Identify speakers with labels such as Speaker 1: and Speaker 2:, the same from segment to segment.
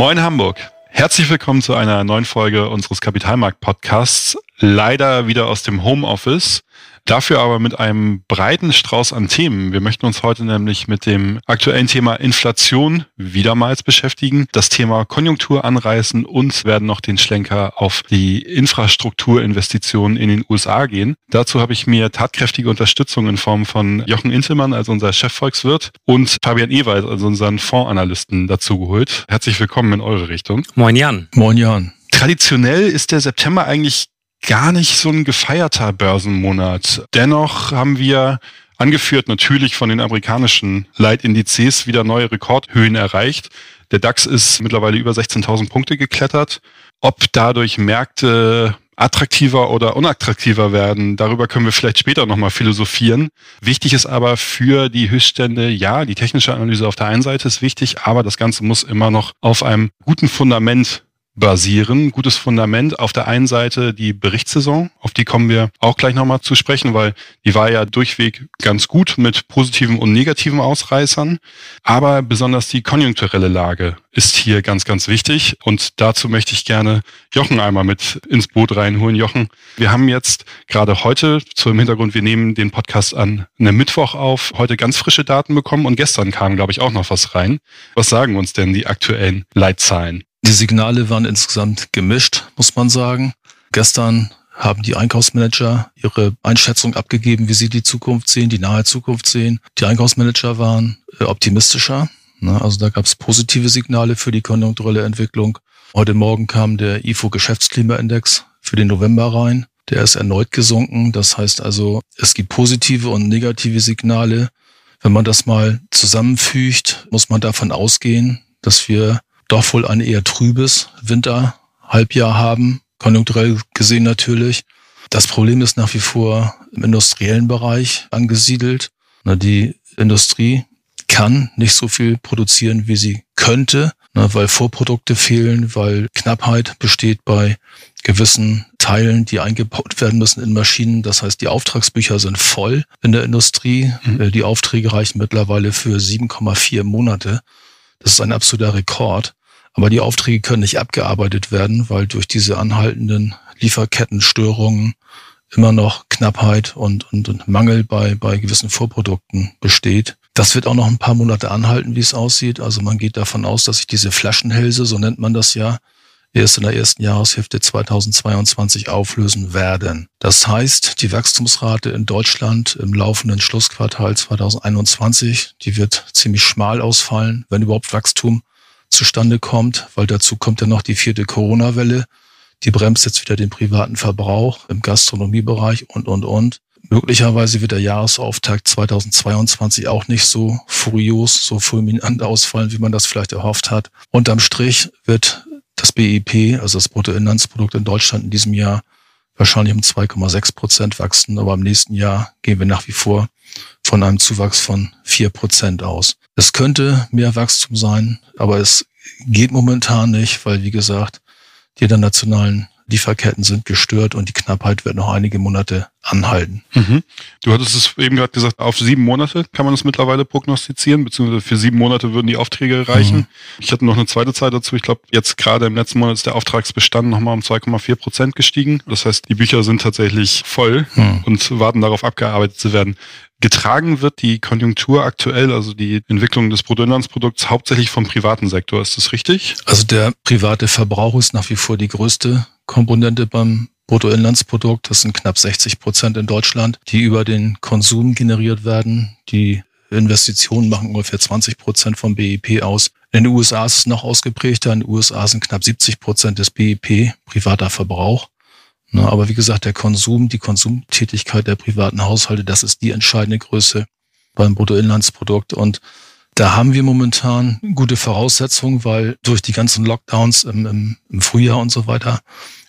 Speaker 1: Moin Hamburg. Herzlich willkommen zu einer neuen Folge unseres Kapitalmarkt-Podcasts. Leider wieder aus dem Homeoffice. Dafür aber mit einem breiten Strauß an Themen. Wir möchten uns heute nämlich mit dem aktuellen Thema Inflation wiedermals beschäftigen, das Thema Konjunktur anreißen und werden noch den Schlenker auf die Infrastrukturinvestitionen in den USA gehen. Dazu habe ich mir tatkräftige Unterstützung in Form von Jochen Intelmann als unser Chefvolkswirt und Fabian Ewald als unseren Fondsanalysten dazu geholt. Herzlich willkommen in eure Richtung.
Speaker 2: Moin Jan.
Speaker 3: Moin Jan.
Speaker 1: Traditionell ist der September eigentlich gar nicht so ein gefeierter Börsenmonat. Dennoch haben wir angeführt natürlich von den amerikanischen Leitindizes wieder neue Rekordhöhen erreicht. Der DAX ist mittlerweile über 16.000 Punkte geklettert. Ob dadurch Märkte attraktiver oder unattraktiver werden, darüber können wir vielleicht später nochmal philosophieren. Wichtig ist aber für die Höchststände, ja, die technische Analyse auf der einen Seite ist wichtig, aber das Ganze muss immer noch auf einem guten Fundament basieren. Gutes Fundament. Auf der einen Seite die Berichtssaison, auf die kommen wir auch gleich nochmal zu sprechen, weil die war ja durchweg ganz gut mit positiven und negativen Ausreißern. Aber besonders die konjunkturelle Lage ist hier ganz, ganz wichtig. Und dazu möchte ich gerne Jochen einmal mit ins Boot reinholen. Jochen, wir haben jetzt gerade heute zum Hintergrund, wir nehmen den Podcast an einem Mittwoch auf, heute ganz frische Daten bekommen und gestern kam, glaube ich, auch noch was rein. Was sagen uns denn die aktuellen Leitzahlen?
Speaker 3: Die Signale waren insgesamt gemischt, muss man sagen. Gestern haben die Einkaufsmanager ihre Einschätzung abgegeben, wie sie die Zukunft sehen, die nahe Zukunft sehen. Die Einkaufsmanager waren äh, optimistischer. Ne? Also da gab es positive Signale für die konjunkturelle Entwicklung. Heute Morgen kam der IFO Geschäftsklimaindex für den November rein. Der ist erneut gesunken. Das heißt also, es gibt positive und negative Signale. Wenn man das mal zusammenfügt, muss man davon ausgehen, dass wir doch wohl ein eher trübes Winterhalbjahr haben, konjunkturell gesehen natürlich. Das Problem ist nach wie vor im industriellen Bereich angesiedelt. Die Industrie kann nicht so viel produzieren, wie sie könnte, weil Vorprodukte fehlen, weil Knappheit besteht bei gewissen Teilen, die eingebaut werden müssen in Maschinen. Das heißt, die Auftragsbücher sind voll in der Industrie. Mhm. Die Aufträge reichen mittlerweile für 7,4 Monate. Das ist ein absoluter Rekord. Aber die Aufträge können nicht abgearbeitet werden, weil durch diese anhaltenden Lieferkettenstörungen immer noch Knappheit und, und, und Mangel bei, bei gewissen Vorprodukten besteht. Das wird auch noch ein paar Monate anhalten, wie es aussieht. Also man geht davon aus, dass sich diese Flaschenhälse, so nennt man das ja, erst in der ersten Jahreshälfte 2022 auflösen werden. Das heißt, die Wachstumsrate in Deutschland im laufenden Schlussquartal 2021, die wird ziemlich schmal ausfallen, wenn überhaupt Wachstum zustande kommt, weil dazu kommt ja noch die vierte Corona-Welle. Die bremst jetzt wieder den privaten Verbrauch im Gastronomiebereich und, und, und. Möglicherweise wird der Jahresauftakt 2022 auch nicht so furios, so fulminant ausfallen, wie man das vielleicht erhofft hat. Unterm Strich wird das BIP, also das Bruttoinlandsprodukt in Deutschland in diesem Jahr wahrscheinlich um 2,6 Prozent wachsen, aber im nächsten Jahr gehen wir nach wie vor von einem Zuwachs von vier Prozent aus. Es könnte mehr Wachstum sein, aber es geht momentan nicht, weil, wie gesagt, die internationalen Lieferketten sind gestört und die Knappheit wird noch einige Monate anhalten.
Speaker 1: Mhm. Du hattest es eben gerade gesagt, auf sieben Monate kann man das mittlerweile prognostizieren, beziehungsweise für sieben Monate würden die Aufträge reichen. Mhm. Ich hatte noch eine zweite Zeit dazu. Ich glaube, jetzt gerade im letzten Monat ist der Auftragsbestand nochmal um 2,4 Prozent gestiegen. Das heißt, die Bücher sind tatsächlich voll mhm. und warten darauf abgearbeitet zu werden. Getragen wird die Konjunktur aktuell, also die Entwicklung des Bruttoinlandsprodukts, hauptsächlich vom privaten Sektor. Ist das richtig?
Speaker 3: Also der private Verbrauch ist nach wie vor die größte Komponente beim Bruttoinlandsprodukt. Das sind knapp 60 Prozent in Deutschland, die über den Konsum generiert werden. Die Investitionen machen ungefähr 20 Prozent vom BIP aus. In den USA ist es noch ausgeprägter. In den USA sind knapp 70 Prozent des BIP privater Verbrauch. Na, aber wie gesagt, der Konsum, die Konsumtätigkeit der privaten Haushalte, das ist die entscheidende Größe beim Bruttoinlandsprodukt. Und da haben wir momentan gute Voraussetzungen, weil durch die ganzen Lockdowns im, im, im Frühjahr und so weiter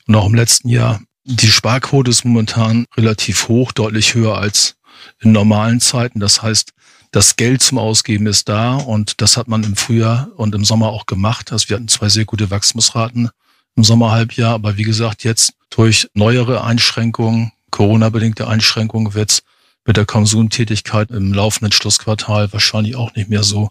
Speaker 3: und auch im letzten Jahr die Sparquote ist momentan relativ hoch, deutlich höher als in normalen Zeiten. Das heißt, das Geld zum Ausgeben ist da und das hat man im Frühjahr und im Sommer auch gemacht. Also wir hatten zwei sehr gute Wachstumsraten im Sommerhalbjahr, aber wie gesagt, jetzt durch neuere Einschränkungen, Corona-bedingte Einschränkungen wird mit der Konsumtätigkeit im laufenden Schlussquartal wahrscheinlich auch nicht mehr so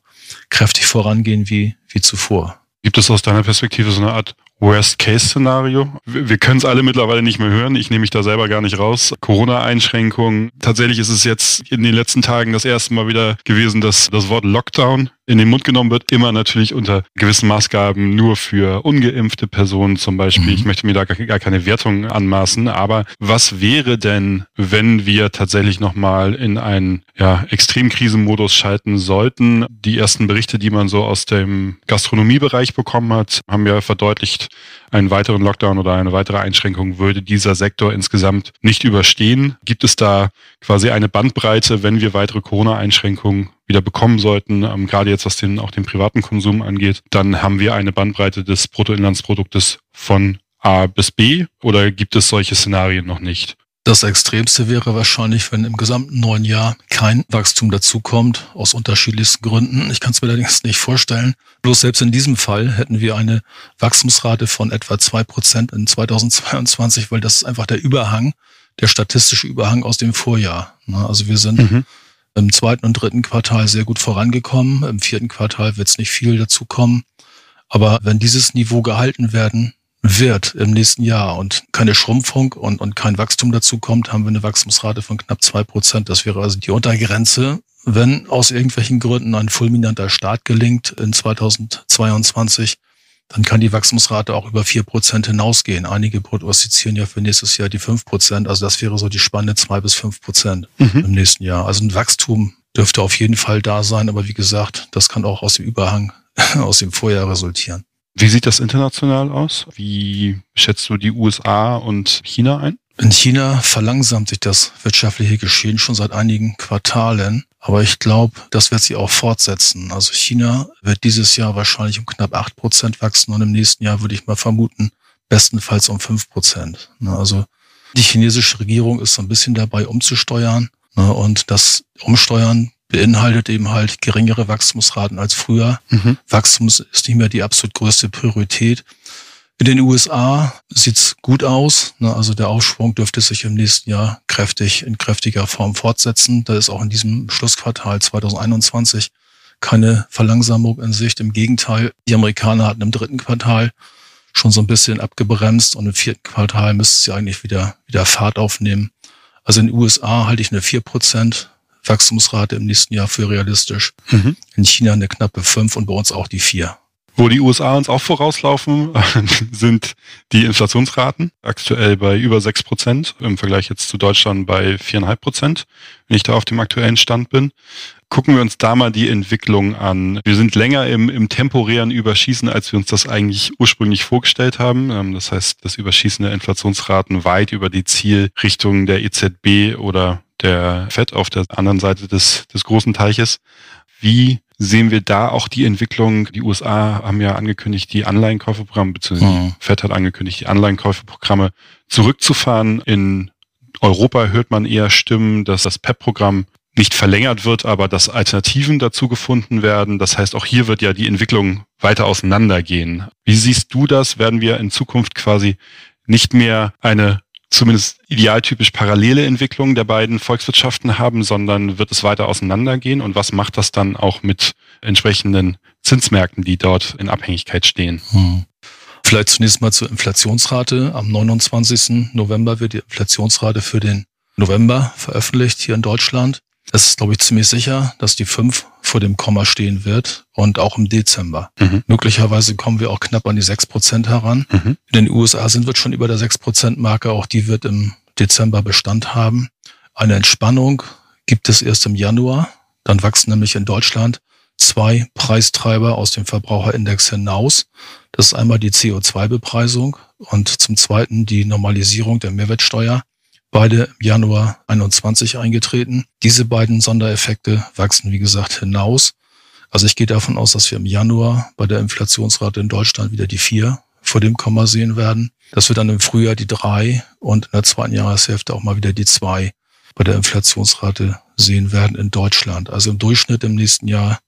Speaker 3: kräftig vorangehen wie, wie zuvor.
Speaker 1: Gibt es aus deiner Perspektive so eine Art Worst-Case-Szenario. Wir können es alle mittlerweile nicht mehr hören. Ich nehme mich da selber gar nicht raus. Corona-Einschränkungen. Tatsächlich ist es jetzt in den letzten Tagen das erste Mal wieder gewesen, dass das Wort Lockdown in den Mund genommen wird. Immer natürlich unter gewissen Maßgaben nur für ungeimpfte Personen zum Beispiel. Mhm. Ich möchte mir da gar keine Wertung anmaßen. Aber was wäre denn, wenn wir tatsächlich nochmal in einen ja, Extremkrisenmodus schalten sollten? Die ersten Berichte, die man so aus dem Gastronomiebereich bekommen hat, haben ja verdeutlicht, einen weiteren Lockdown oder eine weitere Einschränkung würde dieser Sektor insgesamt nicht überstehen. Gibt es da quasi eine Bandbreite, wenn wir weitere Corona-Einschränkungen wieder bekommen sollten, ähm, gerade jetzt was den, auch den privaten Konsum angeht, dann haben wir eine Bandbreite des Bruttoinlandsproduktes von A bis B oder gibt es solche Szenarien noch nicht?
Speaker 3: Das Extremste wäre wahrscheinlich, wenn im gesamten neuen Jahr kein Wachstum dazukommt, aus unterschiedlichsten Gründen. Ich kann es mir allerdings nicht vorstellen. Bloß selbst in diesem Fall hätten wir eine Wachstumsrate von etwa zwei Prozent in 2022, weil das ist einfach der Überhang, der statistische Überhang aus dem Vorjahr. Also wir sind mhm. im zweiten und dritten Quartal sehr gut vorangekommen. Im vierten Quartal wird es nicht viel dazukommen. Aber wenn dieses Niveau gehalten werden wird im nächsten Jahr und keine Schrumpfung und, und kein Wachstum dazu kommt, haben wir eine Wachstumsrate von knapp zwei Prozent. Das wäre also die Untergrenze. Wenn aus irgendwelchen Gründen ein fulminanter Start gelingt in 2022, dann kann die Wachstumsrate auch über vier Prozent hinausgehen. Einige prognostizieren ja für nächstes Jahr die fünf Prozent. Also das wäre so die Spanne zwei bis fünf Prozent mhm. im nächsten Jahr. Also ein Wachstum dürfte auf jeden Fall da sein. Aber wie gesagt, das kann auch aus dem Überhang aus dem Vorjahr resultieren.
Speaker 1: Wie sieht das international aus? Wie schätzt du die USA und China ein?
Speaker 3: In China verlangsamt sich das wirtschaftliche Geschehen schon seit einigen Quartalen. Aber ich glaube, das wird sich auch fortsetzen. Also China wird dieses Jahr wahrscheinlich um knapp acht Prozent wachsen und im nächsten Jahr würde ich mal vermuten, bestenfalls um fünf Prozent. Ne, also die chinesische Regierung ist so ein bisschen dabei umzusteuern. Ne, und das Umsteuern beinhaltet eben halt geringere Wachstumsraten als früher. Mhm. Wachstum ist nicht mehr die absolut größte Priorität. In den USA sieht's gut aus. Ne? Also der Aufschwung dürfte sich im nächsten Jahr kräftig in kräftiger Form fortsetzen. Da ist auch in diesem Schlussquartal 2021 keine Verlangsamung in Sicht. Im Gegenteil, die Amerikaner hatten im dritten Quartal schon so ein bisschen abgebremst und im vierten Quartal müsste sie eigentlich wieder, wieder Fahrt aufnehmen. Also in den USA halte ich eine vier Prozent Wachstumsrate im nächsten Jahr für realistisch. Mhm. In China eine knappe fünf und bei uns auch die vier.
Speaker 1: Wo die USA uns auch vorauslaufen, sind die Inflationsraten. Aktuell bei über sechs Prozent, im Vergleich jetzt zu Deutschland bei viereinhalb Prozent, wenn ich da auf dem aktuellen Stand bin. Gucken wir uns da mal die Entwicklung an. Wir sind länger im, im temporären Überschießen, als wir uns das eigentlich ursprünglich vorgestellt haben. Ähm, das heißt, das Überschießen der Inflationsraten weit über die Zielrichtung der EZB oder der FED auf der anderen Seite des, des großen Teiches. Wie sehen wir da auch die Entwicklung? Die USA haben ja angekündigt, die Anleihenkäuferprogramme, beziehungsweise mhm. FED hat angekündigt, die Anleihenkäuferprogramme zurückzufahren. In Europa hört man eher Stimmen, dass das PEP-Programm nicht verlängert wird, aber dass Alternativen dazu gefunden werden. Das heißt, auch hier wird ja die Entwicklung weiter auseinandergehen. Wie siehst du das? Werden wir in Zukunft quasi nicht mehr eine zumindest idealtypisch parallele Entwicklungen der beiden Volkswirtschaften haben, sondern wird es weiter auseinandergehen und was macht das dann auch mit entsprechenden Zinsmärkten, die dort in Abhängigkeit stehen? Hm.
Speaker 3: Vielleicht zunächst mal zur Inflationsrate. Am 29. November wird die Inflationsrate für den November veröffentlicht hier in Deutschland. Es ist, glaube ich, ziemlich sicher, dass die 5 vor dem Komma stehen wird und auch im Dezember. Mhm. Möglicherweise kommen wir auch knapp an die 6 Prozent heran. Mhm. In den USA sind wir schon über der 6 Prozent Marke. Auch die wird im Dezember Bestand haben. Eine Entspannung gibt es erst im Januar. Dann wachsen nämlich in Deutschland zwei Preistreiber aus dem Verbraucherindex hinaus. Das ist einmal die CO2-Bepreisung und zum zweiten die Normalisierung der Mehrwertsteuer beide im Januar 21 eingetreten. Diese beiden Sondereffekte wachsen, wie gesagt, hinaus. Also ich gehe davon aus, dass wir im Januar bei der Inflationsrate in Deutschland wieder die vier vor dem Komma sehen werden. Dass wir dann im Frühjahr die drei und in der zweiten Jahreshälfte auch mal wieder die zwei bei der Inflationsrate sehen werden in Deutschland. Also im Durchschnitt im nächsten Jahr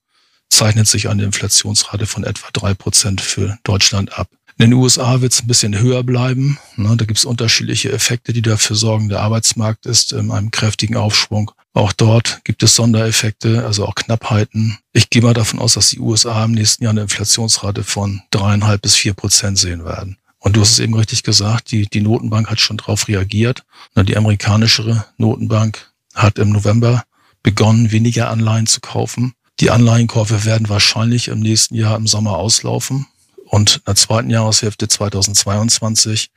Speaker 3: zeichnet sich eine Inflationsrate von etwa drei Prozent für Deutschland ab. In den USA wird es ein bisschen höher bleiben. Ne, da gibt es unterschiedliche Effekte, die dafür sorgen. Der Arbeitsmarkt ist in einem kräftigen Aufschwung. Auch dort gibt es Sondereffekte, also auch Knappheiten. Ich gehe mal davon aus, dass die USA im nächsten Jahr eine Inflationsrate von dreieinhalb bis vier Prozent sehen werden. Und du hast es eben richtig gesagt, die, die Notenbank hat schon darauf reagiert. Die amerikanische Notenbank hat im November begonnen, weniger Anleihen zu kaufen. Die Anleihenkäufe werden wahrscheinlich im nächsten Jahr im Sommer auslaufen. Und in der zweiten Jahreshälfte 2022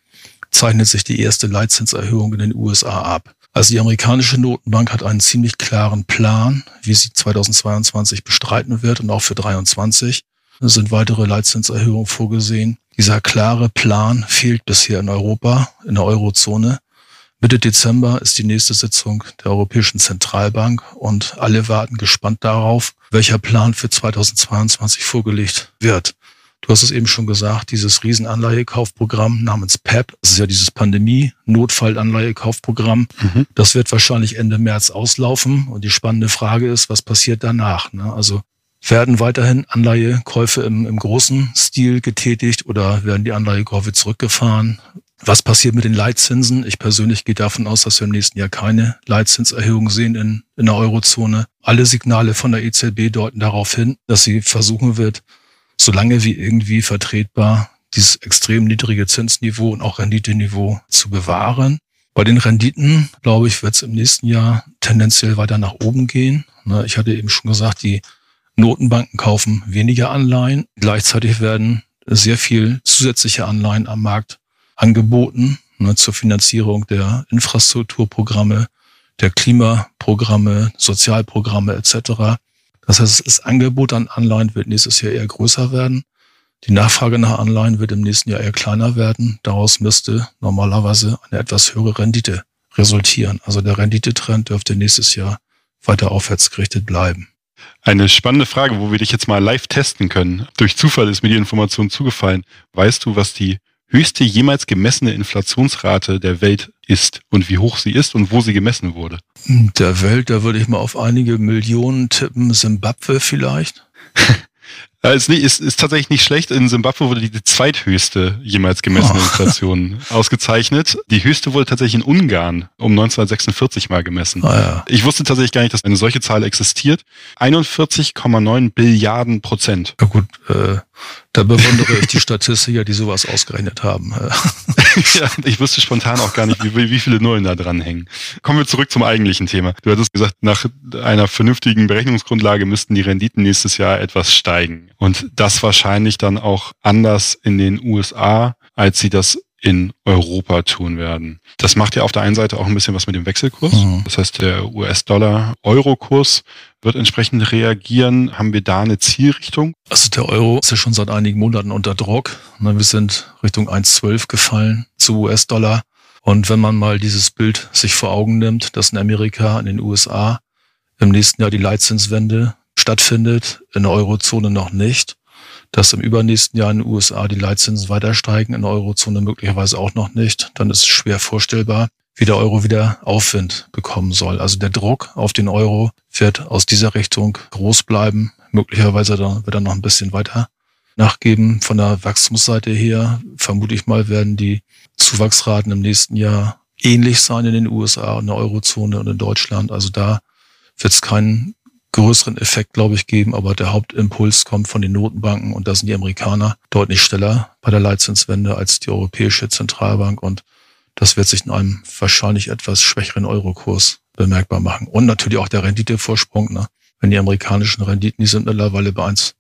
Speaker 3: zeichnet sich die erste Leitzinserhöhung in den USA ab. Also die amerikanische Notenbank hat einen ziemlich klaren Plan, wie sie 2022 bestreiten wird und auch für 2023 sind weitere Leitzinserhöhungen vorgesehen. Dieser klare Plan fehlt bisher in Europa, in der Eurozone. Mitte Dezember ist die nächste Sitzung der Europäischen Zentralbank und alle warten gespannt darauf, welcher Plan für 2022 vorgelegt wird. Du hast es eben schon gesagt, dieses Riesenanleihekaufprogramm namens PEP, das ist ja dieses Pandemie-Notfallanleihekaufprogramm, mhm. das wird wahrscheinlich Ende März auslaufen. Und die spannende Frage ist, was passiert danach? Ne? Also werden weiterhin Anleihekäufe im, im großen Stil getätigt oder werden die Anleihekäufe zurückgefahren? Was passiert mit den Leitzinsen? Ich persönlich gehe davon aus, dass wir im nächsten Jahr keine Leitzinserhöhung sehen in, in der Eurozone. Alle Signale von der EZB deuten darauf hin, dass sie versuchen wird, solange wie irgendwie vertretbar dieses extrem niedrige Zinsniveau und auch Renditeniveau zu bewahren. Bei den Renditen, glaube ich, wird es im nächsten Jahr tendenziell weiter nach oben gehen. Ne, ich hatte eben schon gesagt, die Notenbanken kaufen weniger Anleihen. Gleichzeitig werden sehr viel zusätzliche Anleihen am Markt angeboten ne, zur Finanzierung der Infrastrukturprogramme, der Klimaprogramme, Sozialprogramme etc. Das heißt, das Angebot an Anleihen wird nächstes Jahr eher größer werden. Die Nachfrage nach Anleihen wird im nächsten Jahr eher kleiner werden. Daraus müsste normalerweise eine etwas höhere Rendite resultieren. Also der Renditetrend dürfte nächstes Jahr weiter aufwärts gerichtet bleiben.
Speaker 1: Eine spannende Frage, wo wir dich jetzt mal live testen können. Durch Zufall ist mir die Information zugefallen. Weißt du, was die höchste jemals gemessene Inflationsrate der Welt ist und wie hoch sie ist und wo sie gemessen wurde?
Speaker 3: Der Welt, da würde ich mal auf einige Millionen tippen. Simbabwe vielleicht?
Speaker 1: ist, nicht, ist, ist tatsächlich nicht schlecht. In Simbabwe wurde die zweithöchste jemals gemessene oh. Inflation ausgezeichnet. Die höchste wurde tatsächlich in Ungarn um 1946 mal gemessen. Oh ja. Ich wusste tatsächlich gar nicht, dass eine solche Zahl existiert. 41,9 Billiarden Prozent.
Speaker 3: Ja gut, äh, da bewundere ich die Statistiker, die sowas ausgerechnet haben.
Speaker 1: ja, ich wusste spontan auch gar nicht, wie, wie viele Nullen da dran hängen. Kommen wir zurück zum eigentlichen Thema. Du hattest gesagt, nach einer vernünftigen Berechnungsgrundlage müssten die Renditen nächstes Jahr etwas steigen. Und das wahrscheinlich dann auch anders in den USA, als sie das in Europa tun werden. Das macht ja auf der einen Seite auch ein bisschen was mit dem Wechselkurs. Mhm. Das heißt, der US-Dollar-Euro-Kurs wird entsprechend reagieren. Haben wir da eine Zielrichtung?
Speaker 3: Also der Euro ist ja schon seit einigen Monaten unter Druck. Wir sind Richtung 1,12 gefallen zu US-Dollar. Und wenn man mal dieses Bild sich vor Augen nimmt, dass in Amerika, in den USA im nächsten Jahr die Leitzinswende stattfindet, in der Eurozone noch nicht, dass im übernächsten Jahr in den USA die Leitzinsen weiter steigen, in der Eurozone möglicherweise auch noch nicht, dann ist es schwer vorstellbar, wie der Euro wieder Aufwind bekommen soll. Also der Druck auf den Euro wird aus dieser Richtung groß bleiben. Möglicherweise wird er noch ein bisschen weiter nachgeben. Von der Wachstumsseite her vermute ich mal, werden die Zuwachsraten im nächsten Jahr ähnlich sein in den USA und der Eurozone und in Deutschland. Also da wird es keinen größeren Effekt, glaube ich, geben, aber der Hauptimpuls kommt von den Notenbanken und da sind die Amerikaner deutlich schneller bei der Leitzinswende als die Europäische Zentralbank und das wird sich in einem wahrscheinlich etwas schwächeren Eurokurs bemerkbar machen. Und natürlich auch der Renditevorsprung. Ne? Wenn die amerikanischen Renditen, die sind mittlerweile bei 1,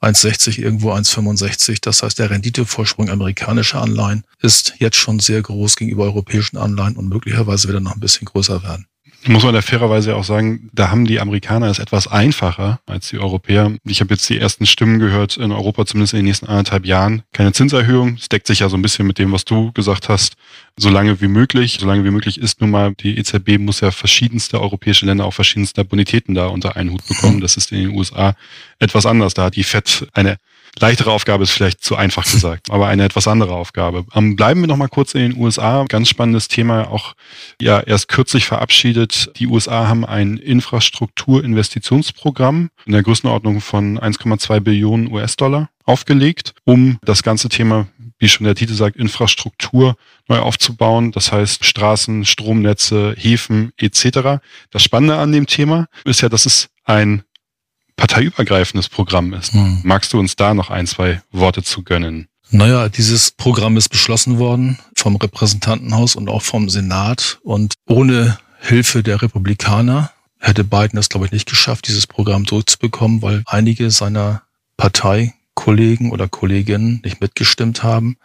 Speaker 3: 1,60 irgendwo 1,65. Das heißt, der Renditevorsprung amerikanischer Anleihen ist jetzt schon sehr groß gegenüber europäischen Anleihen und möglicherweise wird er noch ein bisschen größer werden
Speaker 1: muss man da fairerweise auch sagen, da haben die Amerikaner es etwas einfacher als die Europäer. Ich habe jetzt die ersten Stimmen gehört in Europa, zumindest in den nächsten anderthalb Jahren. Keine Zinserhöhung. Das deckt sich ja so ein bisschen mit dem, was du gesagt hast. So lange wie möglich. So lange wie möglich ist nun mal, die EZB muss ja verschiedenste europäische Länder auch verschiedenste Bonitäten da unter einen Hut bekommen. Das ist in den USA etwas anders. Da hat die FED eine leichtere Aufgabe ist vielleicht zu einfach gesagt, aber eine etwas andere Aufgabe. Ähm, bleiben wir noch mal kurz in den USA. Ganz spannendes Thema, auch ja erst kürzlich verabschiedet. Die USA haben ein Infrastrukturinvestitionsprogramm in der Größenordnung von 1,2 Billionen US-Dollar aufgelegt, um das ganze Thema wie schon der Titel sagt, Infrastruktur neu aufzubauen. Das heißt Straßen, Stromnetze, Häfen etc. Das Spannende an dem Thema ist ja, dass es ein parteiübergreifendes Programm ist. Hm. Magst du uns da noch ein, zwei Worte zu gönnen?
Speaker 3: Naja, dieses Programm ist beschlossen worden vom Repräsentantenhaus und auch vom Senat. Und ohne Hilfe der Republikaner hätte Biden es, glaube ich, nicht geschafft, dieses Programm durchzubekommen, weil einige seiner Parteikollegen oder Kolleginnen nicht mitgestimmt haben.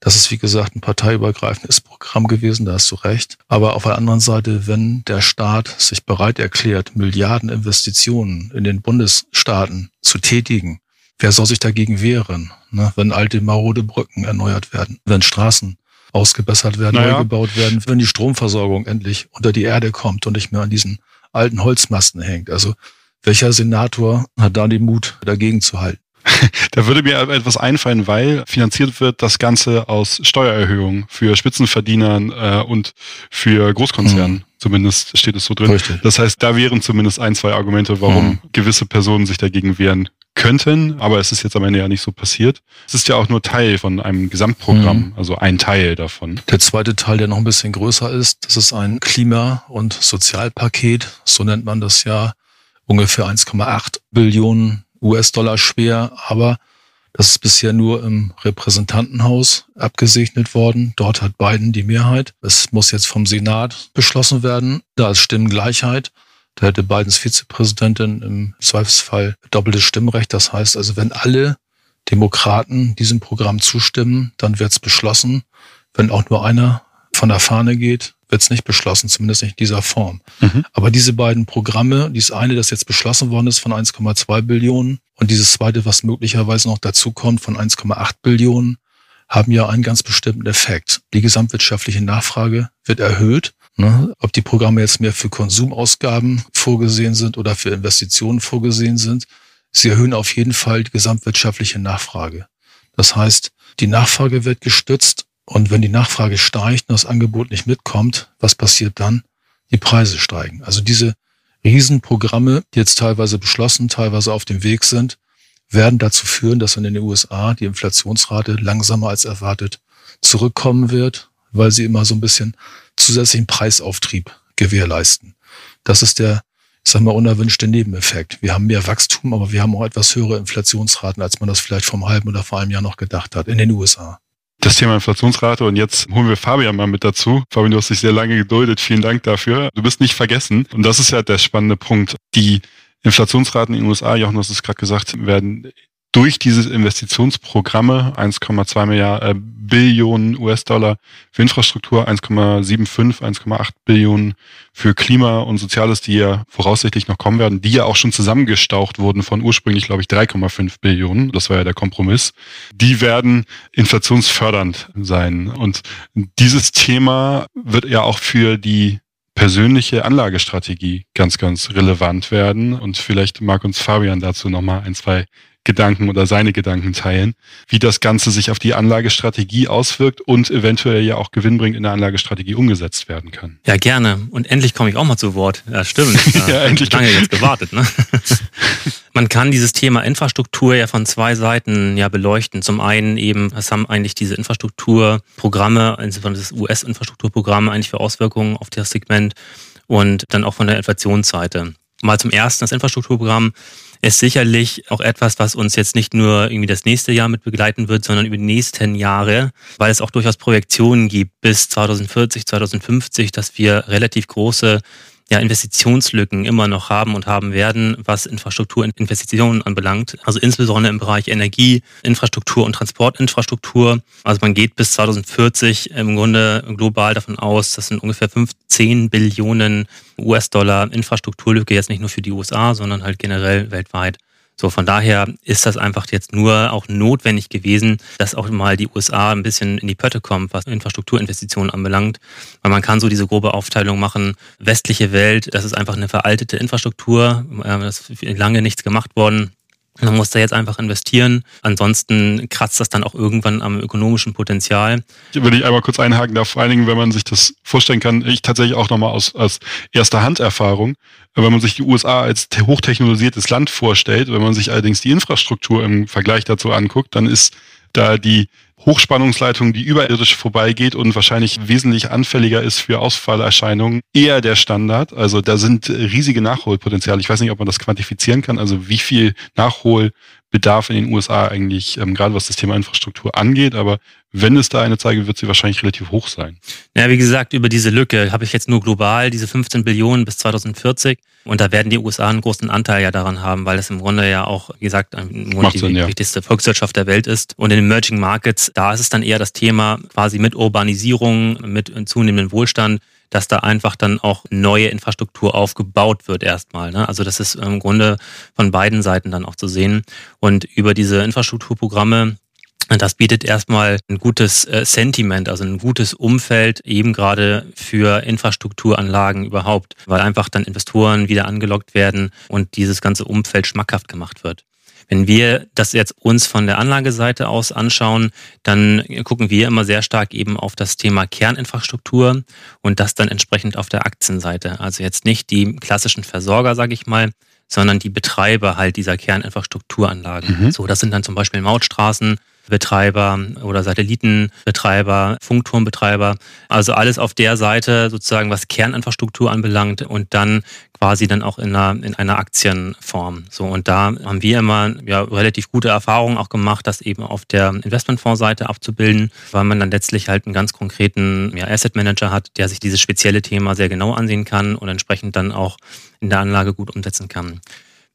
Speaker 3: Das ist, wie gesagt, ein parteiübergreifendes Programm gewesen, da hast du recht. Aber auf der anderen Seite, wenn der Staat sich bereit erklärt, Milliarden Investitionen in den Bundesstaaten zu tätigen, wer soll sich dagegen wehren, ne? wenn alte marode Brücken erneuert werden, wenn Straßen ausgebessert werden, naja. neu gebaut werden, wenn die Stromversorgung endlich unter die Erde kommt und nicht mehr an diesen alten Holzmasten hängt. Also welcher Senator hat da den Mut, dagegen zu halten?
Speaker 1: da würde mir etwas einfallen, weil finanziert wird das Ganze aus Steuererhöhungen für Spitzenverdienern äh, und für Großkonzernen. Mhm. Zumindest steht es so drin. Richtig. Das heißt, da wären zumindest ein, zwei Argumente, warum mhm. gewisse Personen sich dagegen wehren könnten, aber es ist jetzt am Ende ja nicht so passiert. Es ist ja auch nur Teil von einem Gesamtprogramm, mhm. also ein Teil davon.
Speaker 3: Der zweite Teil, der noch ein bisschen größer ist, das ist ein Klima- und Sozialpaket, so nennt man das ja, ungefähr 1,8 Billionen US-Dollar schwer, aber das ist bisher nur im Repräsentantenhaus abgesegnet worden. Dort hat Biden die Mehrheit. Es muss jetzt vom Senat beschlossen werden. Da ist Stimmengleichheit. Da hätte Bidens Vizepräsidentin im Zweifelsfall doppeltes Stimmrecht. Das heißt also, wenn alle Demokraten diesem Programm zustimmen, dann wird es beschlossen. Wenn auch nur einer von der Fahne geht, wird es nicht beschlossen, zumindest nicht in dieser Form. Mhm. Aber diese beiden Programme, dieses eine, das jetzt beschlossen worden ist von 1,2 Billionen und dieses zweite, was möglicherweise noch dazu kommt von 1,8 Billionen, haben ja einen ganz bestimmten Effekt. Die gesamtwirtschaftliche Nachfrage wird erhöht. Ne? Ob die Programme jetzt mehr für Konsumausgaben vorgesehen sind oder für Investitionen vorgesehen sind, sie erhöhen auf jeden Fall die gesamtwirtschaftliche Nachfrage. Das heißt, die Nachfrage wird gestützt und wenn die Nachfrage steigt und das Angebot nicht mitkommt, was passiert dann? Die Preise steigen. Also diese Riesenprogramme, die jetzt teilweise beschlossen, teilweise auf dem Weg sind, werden dazu führen, dass in den USA die Inflationsrate langsamer als erwartet zurückkommen wird, weil sie immer so ein bisschen zusätzlichen Preisauftrieb gewährleisten. Das ist der, ich sag mal, unerwünschte Nebeneffekt. Wir haben mehr Wachstum, aber wir haben auch etwas höhere Inflationsraten, als man das vielleicht vom halben oder vor einem Jahr noch gedacht hat in den USA
Speaker 1: das Thema Inflationsrate und jetzt holen wir Fabian mal mit dazu. Fabian, du hast dich sehr lange geduldet. Vielen Dank dafür. Du bist nicht vergessen. Und das ist ja der spannende Punkt. Die Inflationsraten in den USA, Jochen, hast es gerade gesagt, werden durch diese Investitionsprogramme 1,2 Milliarden äh, Billionen US-Dollar für Infrastruktur, 1,75, 1,8 Billionen für Klima und Soziales, die ja voraussichtlich noch kommen werden, die ja auch schon zusammengestaucht wurden von ursprünglich, glaube ich, 3,5 Billionen. Das war ja der Kompromiss. Die werden inflationsfördernd sein. Und dieses Thema wird ja auch für die persönliche Anlagestrategie ganz, ganz relevant werden. Und vielleicht mag uns Fabian dazu nochmal ein, zwei Gedanken oder seine Gedanken teilen, wie das Ganze sich auf die Anlagestrategie auswirkt und eventuell ja auch gewinnbringend in der Anlagestrategie umgesetzt werden kann.
Speaker 2: Ja, gerne. Und endlich komme ich auch mal zu Wort. Ja, stimmt. ja, endlich. Lange jetzt gewartet. Ne? Man kann dieses Thema Infrastruktur ja von zwei Seiten ja beleuchten. Zum einen eben, was haben eigentlich diese Infrastrukturprogramme, insbesondere das US-Infrastrukturprogramm eigentlich für Auswirkungen auf das Segment und dann auch von der Inflationsseite. Mal zum ersten, das Infrastrukturprogramm ist sicherlich auch etwas, was uns jetzt nicht nur irgendwie das nächste Jahr mit begleiten wird, sondern über die nächsten Jahre, weil es auch durchaus Projektionen gibt bis 2040, 2050, dass wir relativ große ja, Investitionslücken immer noch haben und haben werden, was Infrastrukturinvestitionen anbelangt. Also insbesondere im Bereich Energie, Infrastruktur und Transportinfrastruktur. Also man geht bis 2040 im Grunde global davon aus, das sind ungefähr 15 Billionen US-Dollar Infrastrukturlücke, jetzt nicht nur für die USA, sondern halt generell weltweit. So, von daher ist das einfach jetzt nur auch notwendig gewesen, dass auch mal die USA ein bisschen in die Pötte kommt, was Infrastrukturinvestitionen anbelangt. Weil man kann so diese grobe Aufteilung machen. Westliche Welt, das ist einfach eine veraltete Infrastruktur. Das ist lange nichts gemacht worden. Man muss da jetzt einfach investieren. Ansonsten kratzt das dann auch irgendwann am ökonomischen Potenzial.
Speaker 1: Ich würde ich einmal kurz einhaken da, vor allen Dingen, wenn man sich das vorstellen kann, ich tatsächlich auch nochmal aus, aus erster Hand-Erfahrung, wenn man sich die USA als hochtechnologisiertes Land vorstellt, wenn man sich allerdings die Infrastruktur im Vergleich dazu anguckt, dann ist da die Hochspannungsleitung, die überirdisch vorbeigeht und wahrscheinlich wesentlich anfälliger ist für Ausfallerscheinungen, eher der Standard. Also da sind riesige Nachholpotenziale. Ich weiß nicht, ob man das quantifizieren kann. Also wie viel Nachholbedarf in den USA eigentlich, ähm, gerade was das Thema Infrastruktur angeht. Aber wenn es da eine zeige, wird sie wahrscheinlich relativ hoch sein.
Speaker 2: Ja, wie gesagt, über diese Lücke habe ich jetzt nur global diese 15 Billionen bis 2040. Und da werden die USA einen großen Anteil ja daran haben, weil es im Grunde ja auch, wie gesagt, im Grunde die Sinn, ja. wichtigste Volkswirtschaft der Welt ist. Und in den Emerging Markets, da ist es dann eher das Thema quasi mit Urbanisierung, mit zunehmendem Wohlstand, dass da einfach dann auch neue Infrastruktur aufgebaut wird erstmal. Ne? Also das ist im Grunde von beiden Seiten dann auch zu sehen. Und über diese Infrastrukturprogramme das bietet erstmal ein gutes äh, Sentiment, also ein gutes Umfeld eben gerade für Infrastrukturanlagen überhaupt, weil einfach dann Investoren wieder angelockt werden und dieses ganze Umfeld schmackhaft gemacht wird. Wenn wir das jetzt uns von der Anlageseite aus anschauen, dann gucken wir immer sehr stark eben auf das Thema Kerninfrastruktur und das dann entsprechend auf der Aktienseite. Also jetzt nicht die klassischen Versorger, sage ich mal, sondern die Betreiber halt dieser Kerninfrastrukturanlagen. Mhm. So, das sind dann zum Beispiel Mautstraßen, Betreiber oder Satellitenbetreiber, Funkturmbetreiber. Also alles auf der Seite sozusagen, was Kerninfrastruktur anbelangt und dann quasi dann auch in einer, in einer Aktienform. So, und da haben wir immer ja, relativ gute Erfahrungen auch gemacht, das eben auf der Investmentfondsseite abzubilden, weil man dann letztlich halt einen ganz konkreten ja, Asset Manager hat, der sich dieses spezielle Thema sehr genau ansehen kann und entsprechend dann auch in der Anlage gut umsetzen kann.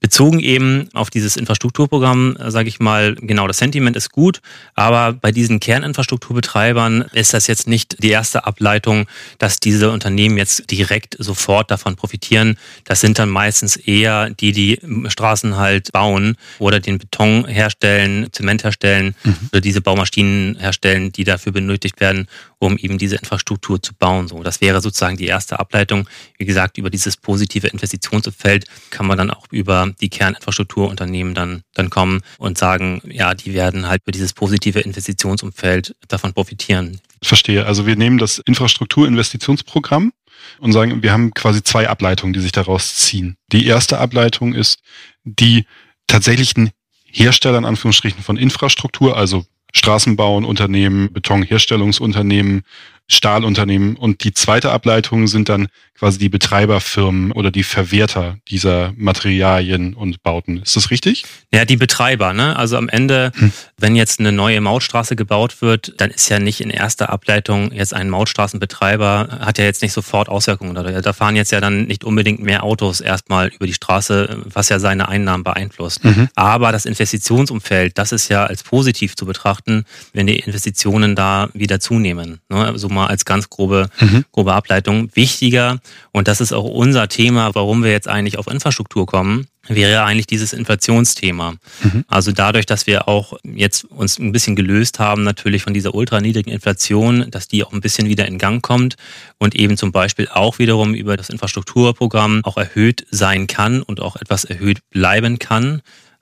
Speaker 2: Bezogen eben auf dieses Infrastrukturprogramm, äh, sage ich mal, genau, das Sentiment ist gut, aber bei diesen Kerninfrastrukturbetreibern ist das jetzt nicht die erste Ableitung, dass diese Unternehmen jetzt direkt sofort davon profitieren. Das sind dann meistens eher die, die Straßen halt bauen oder den Beton herstellen, Zement herstellen mhm. oder diese Baumaschinen herstellen, die dafür benötigt werden, um eben diese Infrastruktur zu bauen. So, das wäre sozusagen die erste Ableitung. Wie gesagt, über dieses positive Investitionsumfeld kann man dann auch über die Kerninfrastrukturunternehmen dann, dann kommen und sagen, ja, die werden halt über dieses positive Investitionsumfeld davon profitieren.
Speaker 1: Verstehe. Also wir nehmen das Infrastrukturinvestitionsprogramm und sagen, wir haben quasi zwei Ableitungen, die sich daraus ziehen. Die erste Ableitung ist die tatsächlichen Hersteller in Anführungsstrichen von Infrastruktur, also Straßenbauunternehmen, Betonherstellungsunternehmen, Stahlunternehmen. Und die zweite Ableitung sind dann quasi die Betreiberfirmen oder die Verwerter dieser Materialien und Bauten. Ist das richtig?
Speaker 2: Ja, die Betreiber. Ne? Also am Ende, hm. wenn jetzt eine neue Mautstraße gebaut wird, dann ist ja nicht in erster Ableitung jetzt ein Mautstraßenbetreiber, hat ja jetzt nicht sofort Auswirkungen. Da fahren jetzt ja dann nicht unbedingt mehr Autos erstmal über die Straße, was ja seine Einnahmen beeinflusst. Mhm. Aber das Investitionsumfeld, das ist ja als positiv zu betrachten, wenn die Investitionen da wieder zunehmen. Ne? So mal als ganz grobe, mhm. grobe Ableitung. Wichtiger, und das ist auch unser Thema, warum wir jetzt eigentlich auf Infrastruktur kommen, wäre eigentlich dieses Inflationsthema. Mhm. Also dadurch, dass wir auch jetzt uns ein bisschen gelöst haben natürlich von dieser ultraniedrigen Inflation, dass die auch ein bisschen wieder in Gang kommt und eben zum Beispiel auch wiederum über das Infrastrukturprogramm auch erhöht sein kann und auch etwas erhöht bleiben kann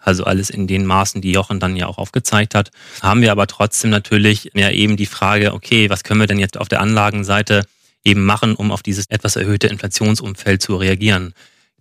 Speaker 2: also alles in den Maßen, die Jochen dann ja auch aufgezeigt hat, haben wir aber trotzdem natürlich ja eben die Frage, okay, was können wir denn jetzt auf der Anlagenseite eben machen, um auf dieses etwas erhöhte Inflationsumfeld zu reagieren?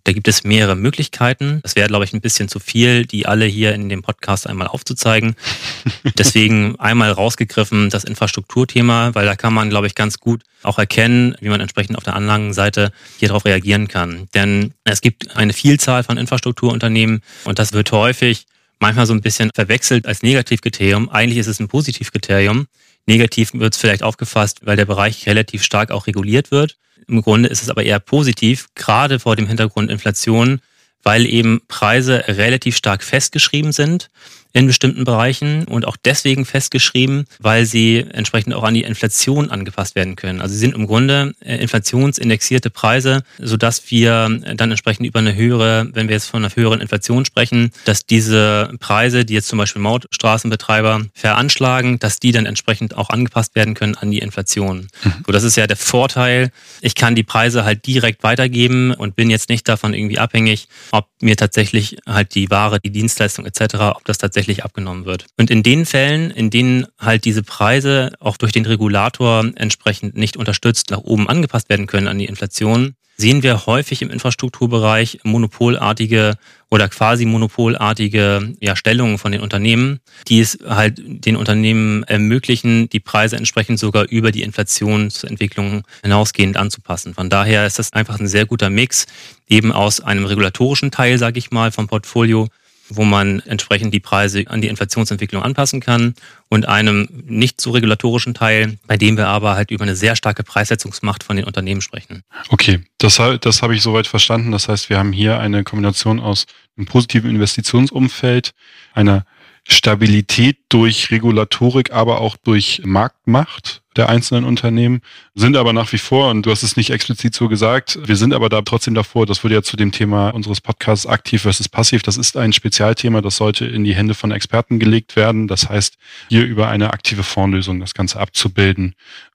Speaker 2: Da gibt es mehrere Möglichkeiten. Das wäre, glaube ich, ein bisschen zu viel, die alle hier in dem Podcast einmal aufzuzeigen. Deswegen einmal rausgegriffen das Infrastrukturthema, weil da kann man, glaube ich, ganz gut auch erkennen, wie man entsprechend auf der Anlagenseite hier darauf reagieren kann. Denn es gibt eine Vielzahl von Infrastrukturunternehmen und das wird häufig manchmal so ein bisschen verwechselt als Negativkriterium. Eigentlich ist es ein Positivkriterium. Negativ wird es vielleicht aufgefasst, weil der Bereich relativ stark auch reguliert wird. Im Grunde ist es aber eher positiv, gerade vor dem Hintergrund Inflation, weil eben Preise relativ stark festgeschrieben sind in bestimmten Bereichen und auch deswegen festgeschrieben, weil sie entsprechend auch an die Inflation angepasst werden können. Also sie sind im Grunde äh, inflationsindexierte Preise, sodass wir dann entsprechend über eine höhere, wenn wir jetzt von einer höheren Inflation sprechen, dass diese Preise, die jetzt zum Beispiel Mautstraßenbetreiber veranschlagen, dass die dann entsprechend auch angepasst werden können an die Inflation. Mhm. So, das ist ja der Vorteil. Ich kann die Preise halt direkt weitergeben und bin jetzt nicht davon irgendwie abhängig, ob mir tatsächlich halt die Ware, die Dienstleistung etc., ob das tatsächlich tatsächlich abgenommen wird. Und in den Fällen, in denen halt diese Preise auch durch den Regulator entsprechend nicht unterstützt nach oben angepasst werden können an die Inflation, sehen wir häufig im Infrastrukturbereich monopolartige oder quasi monopolartige ja, Stellungen von den Unternehmen, die es halt den Unternehmen ermöglichen, die Preise entsprechend sogar über die Inflationsentwicklung hinausgehend anzupassen. Von daher ist das einfach ein sehr guter Mix, eben aus einem regulatorischen Teil, sage ich mal, vom Portfolio, wo man entsprechend die Preise an die Inflationsentwicklung anpassen kann und einem nicht so regulatorischen Teil, bei dem wir aber halt über eine sehr starke Preissetzungsmacht von den Unternehmen sprechen.
Speaker 1: Okay, das, das habe ich soweit verstanden. Das heißt, wir haben hier eine Kombination aus einem positiven Investitionsumfeld, einer Stabilität durch Regulatorik, aber auch durch Marktmacht der einzelnen Unternehmen, sind aber nach wie vor, und du hast es nicht explizit so gesagt, wir sind aber da trotzdem davor, das würde ja zu dem Thema unseres Podcasts aktiv versus passiv, das ist ein Spezialthema, das sollte in die Hände von Experten gelegt werden. Das heißt, hier über eine aktive Fondslösung das Ganze abzubilden,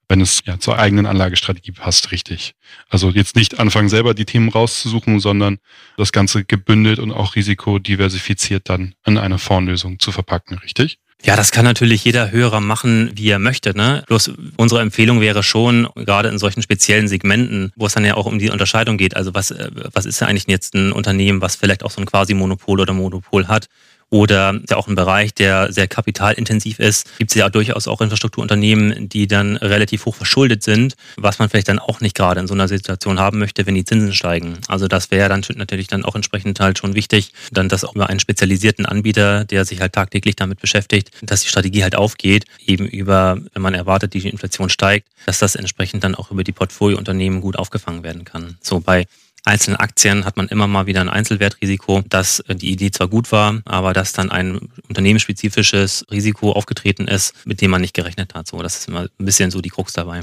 Speaker 1: wenn es ja zur eigenen Anlagestrategie passt, richtig. Also jetzt nicht anfangen, selber die Themen rauszusuchen, sondern das Ganze gebündelt und auch risikodiversifiziert dann in eine Fondslösung zu verpacken, richtig?
Speaker 2: Ja, das kann natürlich jeder Hörer machen, wie er möchte. Ne? Bloß unsere Empfehlung wäre schon, gerade in solchen speziellen Segmenten, wo es dann ja auch um die Unterscheidung geht, also was, äh, was ist ja eigentlich jetzt ein Unternehmen, was vielleicht auch so ein Quasi-Monopol oder Monopol hat, oder auch ein Bereich, der sehr kapitalintensiv ist, gibt es ja durchaus auch Infrastrukturunternehmen, die dann relativ hoch verschuldet sind, was man vielleicht dann auch nicht gerade in so einer Situation haben möchte, wenn die Zinsen steigen. Also das wäre dann natürlich dann auch entsprechend halt schon wichtig, dann das auch über einen spezialisierten Anbieter, der sich halt tagtäglich damit beschäftigt, dass die Strategie halt aufgeht, eben über, wenn man erwartet, die Inflation steigt, dass das entsprechend dann auch über die Portfoliounternehmen gut aufgefangen werden kann. So bei einzelnen Aktien hat man immer mal wieder ein Einzelwertrisiko, dass äh, die Idee zwar gut war, aber dass dann ein unternehmensspezifisches Risiko aufgetreten ist, mit dem man nicht gerechnet hat. So, das ist immer ein bisschen so die Krux dabei.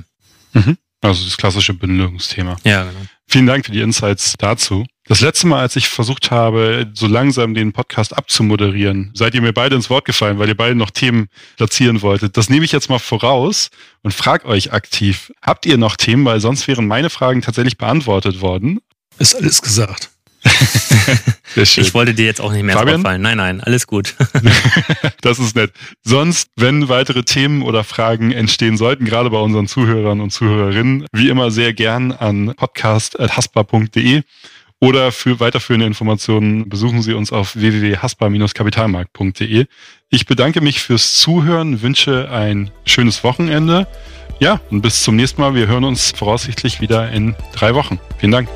Speaker 1: Mhm. Also das klassische Bündelungsthema.
Speaker 2: Ja, genau.
Speaker 1: Vielen Dank für die Insights dazu. Das letzte Mal, als ich versucht habe, so langsam den Podcast abzumoderieren, seid ihr mir beide ins Wort gefallen, weil ihr beide noch Themen platzieren wolltet. Das nehme ich jetzt mal voraus und frage euch aktiv, habt ihr noch Themen, weil sonst wären meine Fragen tatsächlich beantwortet worden.
Speaker 3: Ist alles gesagt.
Speaker 2: ich wollte dir jetzt auch nicht mehr
Speaker 1: Fabian?
Speaker 2: fallen. Nein, nein, alles gut.
Speaker 1: das ist nett. Sonst, wenn weitere Themen oder Fragen entstehen sollten, gerade bei unseren Zuhörern und Zuhörerinnen, wie immer sehr gern an podcast.haspa.de oder für weiterführende Informationen besuchen Sie uns auf www.haspa-kapitalmarkt.de. Ich bedanke mich fürs Zuhören, wünsche ein schönes Wochenende. Ja, und bis zum nächsten Mal. Wir hören uns voraussichtlich wieder in drei Wochen. Vielen Dank.